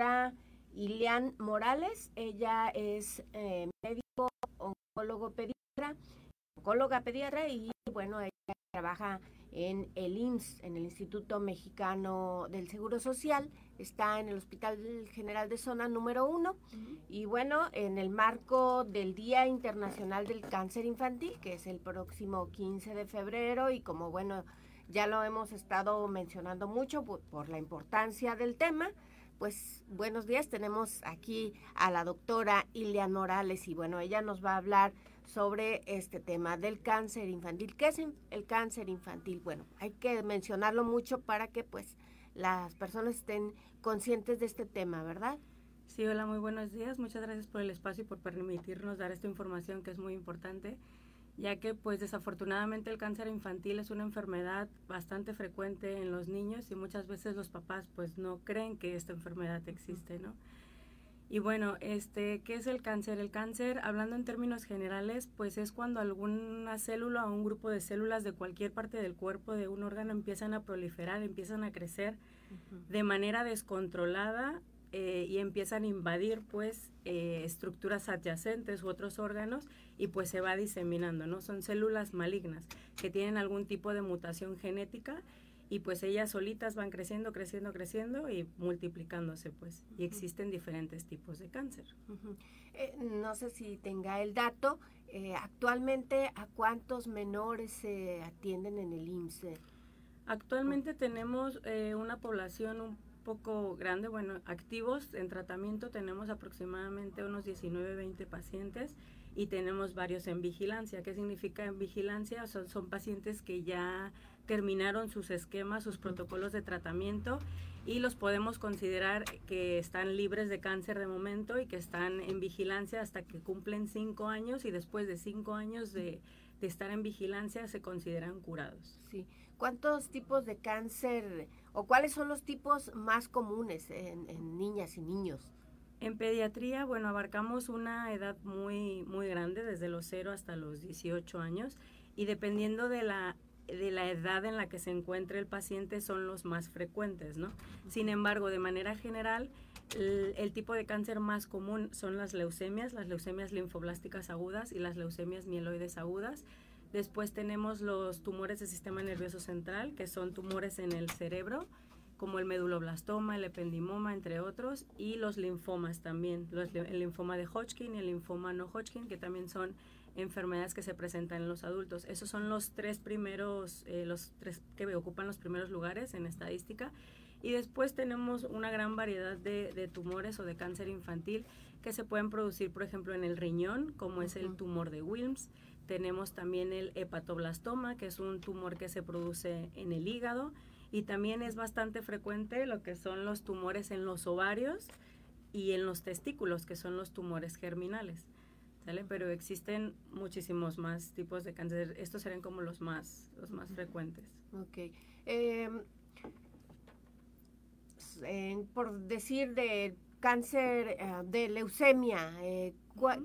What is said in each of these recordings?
doctora Ilian Morales. Ella es eh, médico, oncólogo pediatra, oncóloga pediatra y bueno, ella trabaja en el IMSS, en el Instituto Mexicano del Seguro Social, está en el Hospital General de Zona número uno. Y bueno, en el marco del Día Internacional del Cáncer Infantil, que es el próximo 15 de febrero y como bueno, ya lo hemos estado mencionando mucho por, la importancia del tema, pues buenos días, tenemos aquí a la doctora Ilia Morales y bueno, ella nos va a hablar sobre este tema del cáncer infantil. ¿Qué es el cáncer infantil? Bueno, hay que mencionarlo mucho para que pues las personas estén conscientes de este tema, ¿verdad? Sí, hola, muy buenos días. Muchas gracias por el espacio y por permitirnos dar esta información que es muy importante, ya que pues desafortunadamente el cáncer infantil es una enfermedad bastante frecuente en los niños y muchas veces los papás pues no creen que esta enfermedad existe, ¿no? Y bueno, este, ¿qué es el cáncer? El cáncer, hablando en términos generales, pues es cuando alguna célula o un grupo de células de cualquier parte del cuerpo de un órgano empiezan a proliferar, empiezan a crecer de manera descontrolada eh, y empiezan a invadir pues eh, estructuras adyacentes u otros órganos y pues se va diseminando, ¿no? Son células malignas que tienen algún tipo de mutación genética y pues ellas solitas van creciendo, creciendo, creciendo y multiplicándose pues. Y existen diferentes tipos de cáncer. Eh, no sé si tenga el dato, eh, actualmente a cuántos menores se atienden en el IMSS. Actualmente tenemos una población un poco grande, bueno, activos en tratamiento tenemos aproximadamente unos 19, 20 pacientes y tenemos varios en vigilancia. ¿Qué significa en vigilancia? Son, son pacientes que ya terminaron sus esquemas, sus protocolos de tratamiento y los podemos considerar que están libres de cáncer de momento y que están en vigilancia hasta que cumplen cinco años y después de cinco años de, estar en vigilancia se consideran curados. Sí. ¿Cuántos tipos de cáncer o cuáles son los tipos más comunes en, en niñas y niños? En pediatría, bueno, abarcamos una edad muy, muy grande, desde los 0 hasta los 18 años, y dependiendo de la de la edad en la que se encuentra el paciente son los más frecuentes, ¿no? Sin embargo, de manera general, el, tipo de cáncer más común son las leucemias, las leucemias linfoblásticas agudas y las leucemias mieloides agudas. Después tenemos los tumores del sistema nervioso central, que son tumores en el cerebro, como el meduloblastoma, el ependimoma, entre otros, y los linfomas también, el linfoma de Hodgkin y el linfoma no Hodgkin, que también son enfermedades que se presentan en los adultos. Esos son los tres primeros, eh, los tres que ocupan los primeros lugares en estadística. Y después tenemos una gran variedad de, tumores o de cáncer infantil que se pueden producir, por ejemplo, en el riñón, como es el tumor de Wilms. Tenemos también el hepatoblastoma, que es un tumor que se produce en el hígado. Y también es bastante frecuente lo que son los tumores en los ovarios y en los testículos, que son los tumores germinales. Pero existen muchísimos más tipos de cáncer. Estos serían como los más, los más frecuentes. Ok. Em, por decir de cáncer eh, de leucemia, eh,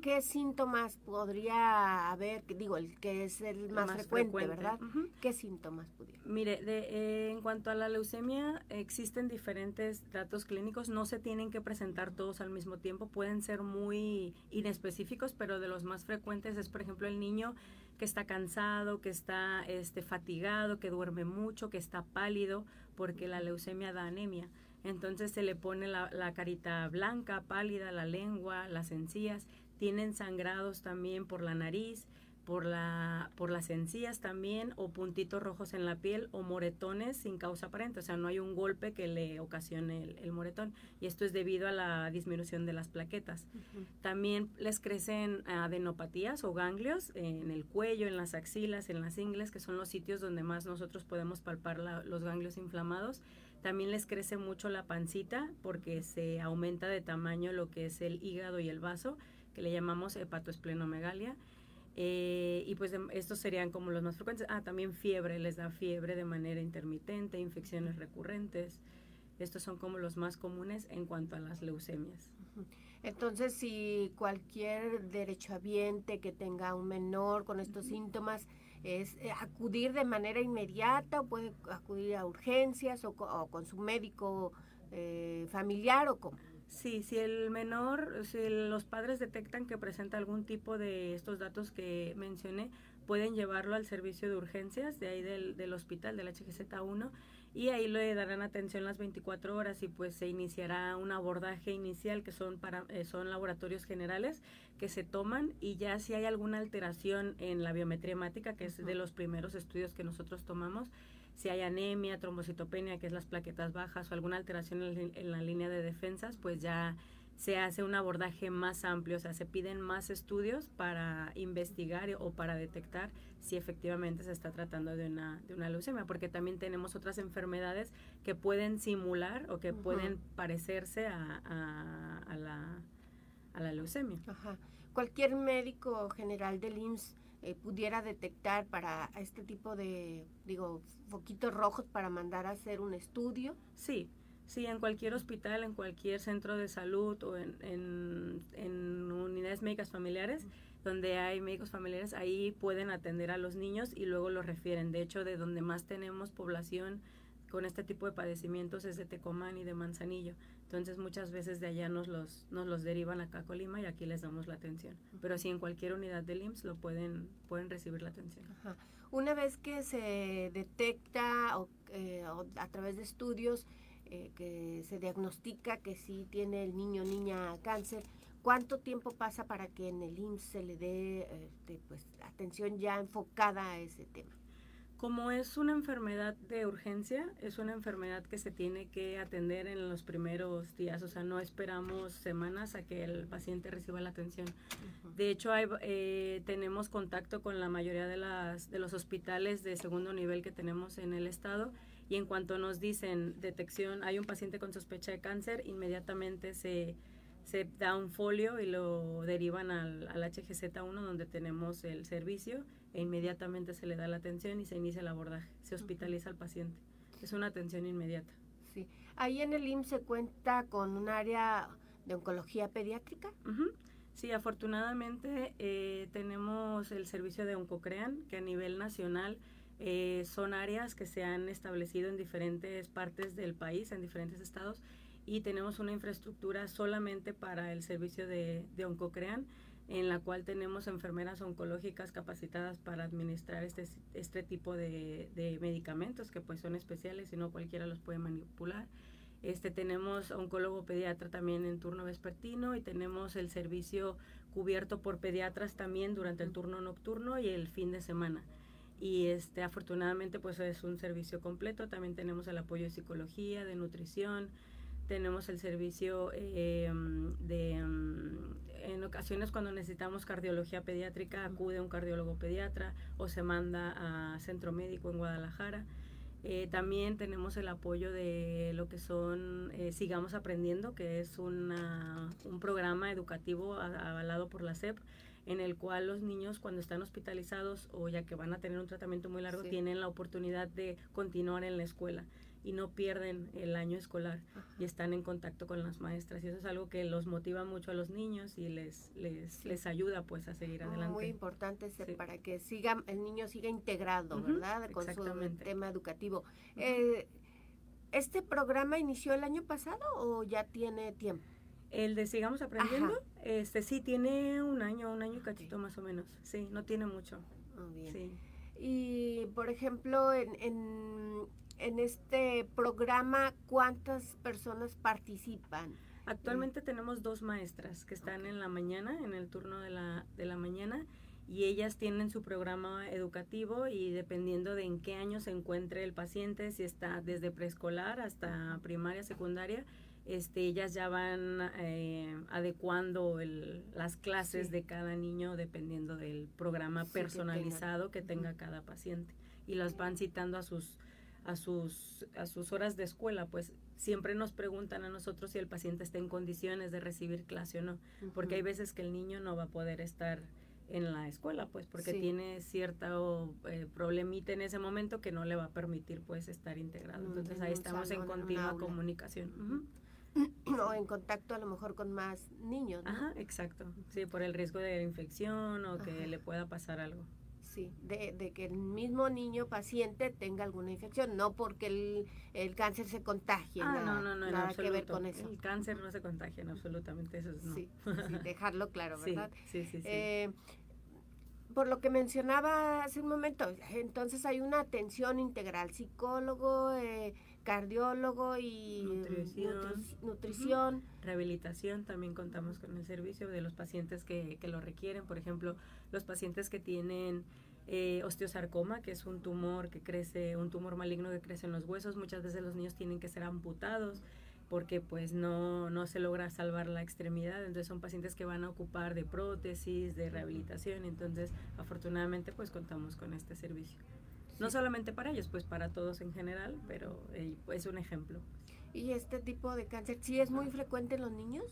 ¿qué síntomas podría haber? Digo, el que es el más, frecuente, ¿verdad? ¿Qué síntomas pudiera? Mire, de, eh, en cuanto a la leucemia, existen diferentes datos clínicos, no se tienen que presentar todos al mismo tiempo, pueden ser muy inespecíficos, pero de los más frecuentes es, por ejemplo, el niño que está cansado, que está este, fatigado, que duerme mucho, que está pálido, porque la leucemia da anemia. Entonces se le pone la, carita blanca, pálida, la lengua, las encías, tienen sangrados también por la nariz, por, la, por las encías también, o puntitos rojos en la piel, o moretones sin causa aparente, o sea, no hay un golpe que le ocasione el, moretón, y esto es debido a la disminución de las plaquetas. También les crecen adenopatías o ganglios en el cuello, en las axilas, en las ingles, que son los sitios donde más nosotros podemos palpar los ganglios inflamados, también les crece mucho la pancita porque se aumenta de tamaño lo que es el hígado y el vaso, que le llamamos hepatoesplenomegalia. Eh, y pues estos serían como los más frecuentes. Ah, también fiebre, les da fiebre de manera intermitente, infecciones recurrentes. Estos son como los más comunes en cuanto a las leucemias. Entonces, si cualquier derechohabiente que tenga un menor con estos síntomas, es eh, acudir de manera inmediata o puede acudir a urgencias o, con su médico eh, familiar o cómo? Sí, si el menor, si los padres detectan que presenta algún tipo de estos datos que mencioné, pueden llevarlo al servicio de urgencias de ahí del, del hospital, del HGZ1, y ahí le darán atención las 24 horas y pues se iniciará un abordaje inicial que son para eh, son laboratorios generales que se toman y ya si hay alguna alteración en la biometría hemática que es de los primeros estudios que nosotros tomamos si hay anemia, trombocitopenia, que es las plaquetas bajas, o alguna alteración en, la línea de defensas, pues ya se hace un abordaje más amplio, o sea, se piden más estudios para investigar o para detectar si efectivamente se está tratando de una, de una leucemia, porque también tenemos otras enfermedades que pueden simular o que pueden parecerse a, a, la, a la leucemia. Ajá. Cualquier médico general del IMSS eh, pudiera detectar para este tipo de, digo, foquitos rojos para mandar a hacer un estudio? Sí, sí, en cualquier hospital, en cualquier centro de salud o en, en, unidades médicas familiares, donde hay médicos familiares, ahí pueden atender a los niños y luego los refieren. De hecho, de donde más tenemos población con este tipo de padecimientos es de Tecomán y de Manzanillo. Entonces muchas veces de allá nos los, nos los derivan acá a Colima y aquí les damos la atención. Pero sí en cualquier unidad del IMSS lo pueden, pueden recibir la atención. Una vez que se detecta o, eh, a través de estudios eh, que se diagnostica que sí tiene el niño o niña cáncer, ¿cuánto tiempo pasa para que en el IMSS se le dé este, pues, atención ya enfocada a ese tema? Como es una enfermedad de urgencia, es una enfermedad que se tiene que atender en los primeros días, o sea, no esperamos semanas a que el paciente reciba la atención. De hecho, hay, eh, tenemos contacto con la mayoría de, las, de los hospitales de segundo nivel que tenemos en el estado y en cuanto nos dicen detección, hay un paciente con sospecha de cáncer, inmediatamente se se da un folio y lo derivan al, al HGZ1 donde tenemos el servicio e inmediatamente se le da la atención y se inicia el abordaje, se hospitaliza al paciente. Es una atención inmediata. Sí. Ahí en el IMSS se cuenta con un área de oncología pediátrica. Sí, afortunadamente eh, tenemos el servicio de Oncocrean, que a nivel nacional eh, son áreas que se han establecido en diferentes partes del país, en diferentes estados, y tenemos una infraestructura solamente para el servicio de, de Oncocrean, en la cual tenemos enfermeras oncológicas capacitadas para administrar este, este tipo de, de medicamentos que pues son especiales y no cualquiera los puede manipular. Este, tenemos oncólogo pediatra también en turno vespertino y tenemos el servicio cubierto por pediatras también durante el turno nocturno y el fin de semana. Y este, afortunadamente pues es un servicio completo. También tenemos el apoyo de psicología, de nutrición, tenemos el servicio eh, de, mm, en ocasiones cuando necesitamos cardiología pediátrica, acude un cardiólogo pediatra o se manda a centro médico en Guadalajara. Eh, también tenemos el apoyo de lo que son eh, Sigamos Aprendiendo, que es un programa educativo avalado por la SEP, en el cual los niños cuando están hospitalizados o ya que van a tener un tratamiento muy largo, tienen la oportunidad de continuar en la escuela y no pierden el año escolar y están en contacto con las maestras y eso es algo que los motiva mucho a los niños y les les, les ayuda pues a seguir adelante. Muy importante para que siga el niño siga integrado, ¿verdad? Con su tema educativo. Eh, ¿Este programa inició el año pasado o ya tiene tiempo? El de Sigamos Aprendiendo, este sí tiene un año, un año y cachito más o menos. Sí, no tiene mucho. Muy bien. Y, por ejemplo, en, en en este programa, ¿cuántas personas participan? Actualmente tenemos dos maestras que están en la mañana, en el turno de la, de la mañana, y ellas tienen su programa educativo y dependiendo de en qué año se encuentre el paciente, si está desde preescolar hasta primaria, secundaria, este, ellas ya van eh, adecuando el, las clases de cada niño dependiendo del programa personalizado que tenga cada paciente. Y las van citando a sus a sus, a sus horas de escuela, pues siempre nos preguntan a nosotros si el paciente está en condiciones de recibir clase o no, porque hay veces que el niño no va a poder estar en la escuela, pues porque tiene cierta eh, problemita en ese momento que no le va a permitir pues estar integrado. Entonces ahí estamos en continua comunicación. O en contacto a lo mejor con más niños. Ajá, exacto. Sí, por el riesgo de infección o que le pueda pasar algo. Sí, de, de, que el mismo niño paciente tenga alguna infección, no porque el, el cáncer se contagie. Ah, nada, no, no, no, nada que ver con eso. El cáncer no se contagia, en absolutamente, eso es no. Sí, sí, dejarlo claro, ¿verdad? Sí, sí, sí. sí. Eh, por lo que mencionaba hace un momento, entonces hay una atención integral, psicólogo, eh, cardiólogo y nutrición, nutri nutrición. Uh -huh. rehabilitación, también contamos con el servicio de los pacientes que, que lo requieren, por ejemplo, los pacientes que tienen eh, osteosarcoma, que es un tumor que crece, un tumor maligno que crece en los huesos, muchas veces los niños tienen que ser amputados porque pues no, no se logra salvar la extremidad, entonces son pacientes que van a ocupar de prótesis, de rehabilitación, entonces afortunadamente pues contamos con este servicio. No solamente para ellos, pues para todos en general, pero eh, es un ejemplo. ¿Y este tipo de cáncer sí es muy frecuente en los niños?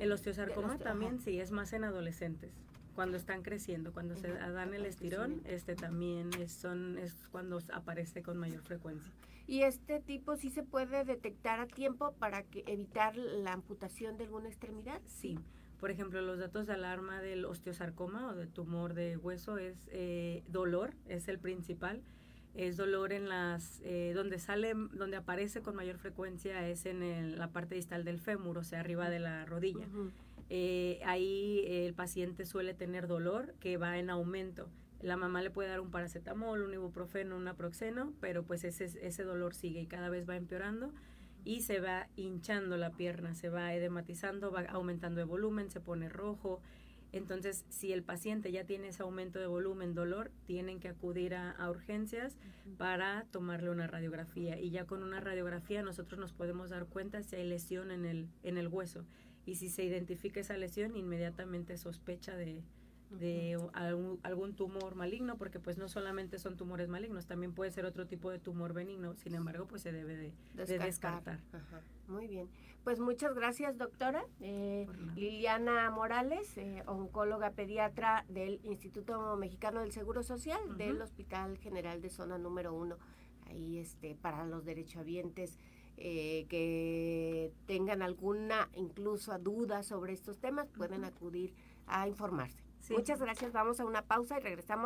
El osteosarcoma osteo también ajá. sí, es más en adolescentes cuando están creciendo, cuando se dan el estirón, este también es, son, es cuando aparece con mayor frecuencia. ¿Y este tipo sí se puede detectar a tiempo para que evitar la amputación de alguna extremidad? Sí. Por ejemplo, los datos de alarma del osteosarcoma o de tumor de hueso es eh, dolor, es el principal. Es dolor en las, eh, donde sale, donde aparece con mayor frecuencia es en el, la parte distal del fémur, o sea, arriba de la rodilla. Uh -huh. Eh, ahí el paciente suele tener dolor que va en aumento. La mamá le puede dar un paracetamol, un ibuprofeno, un naproxeno, pero pues ese, ese dolor sigue y cada vez va empeorando y se va hinchando la pierna, se va edematizando, va aumentando de volumen, se pone rojo. Entonces, si el paciente ya tiene ese aumento de volumen, dolor, tienen que acudir a, a urgencias uh -huh. para tomarle una radiografía. Y ya con una radiografía nosotros nos podemos dar cuenta si hay lesión en el, en el hueso y si se identifica esa lesión inmediatamente sospecha de, de algún, algún, tumor maligno porque pues no solamente son tumores malignos también puede ser otro tipo de tumor benigno. Sin embargo pues se debe de descartar, de descartar. Ajá. muy bien. Pues muchas gracias doctora. Eh, Liliana Morales eh, oncóloga pediatra del Instituto Mexicano del Seguro Social uh -huh. del Hospital General de Zona número uno. Ahí este para los derechohabientes eh, que tengan alguna incluso duda sobre estos temas pueden acudir a informarse. Muchas gracias, vamos a una pausa y regresamos.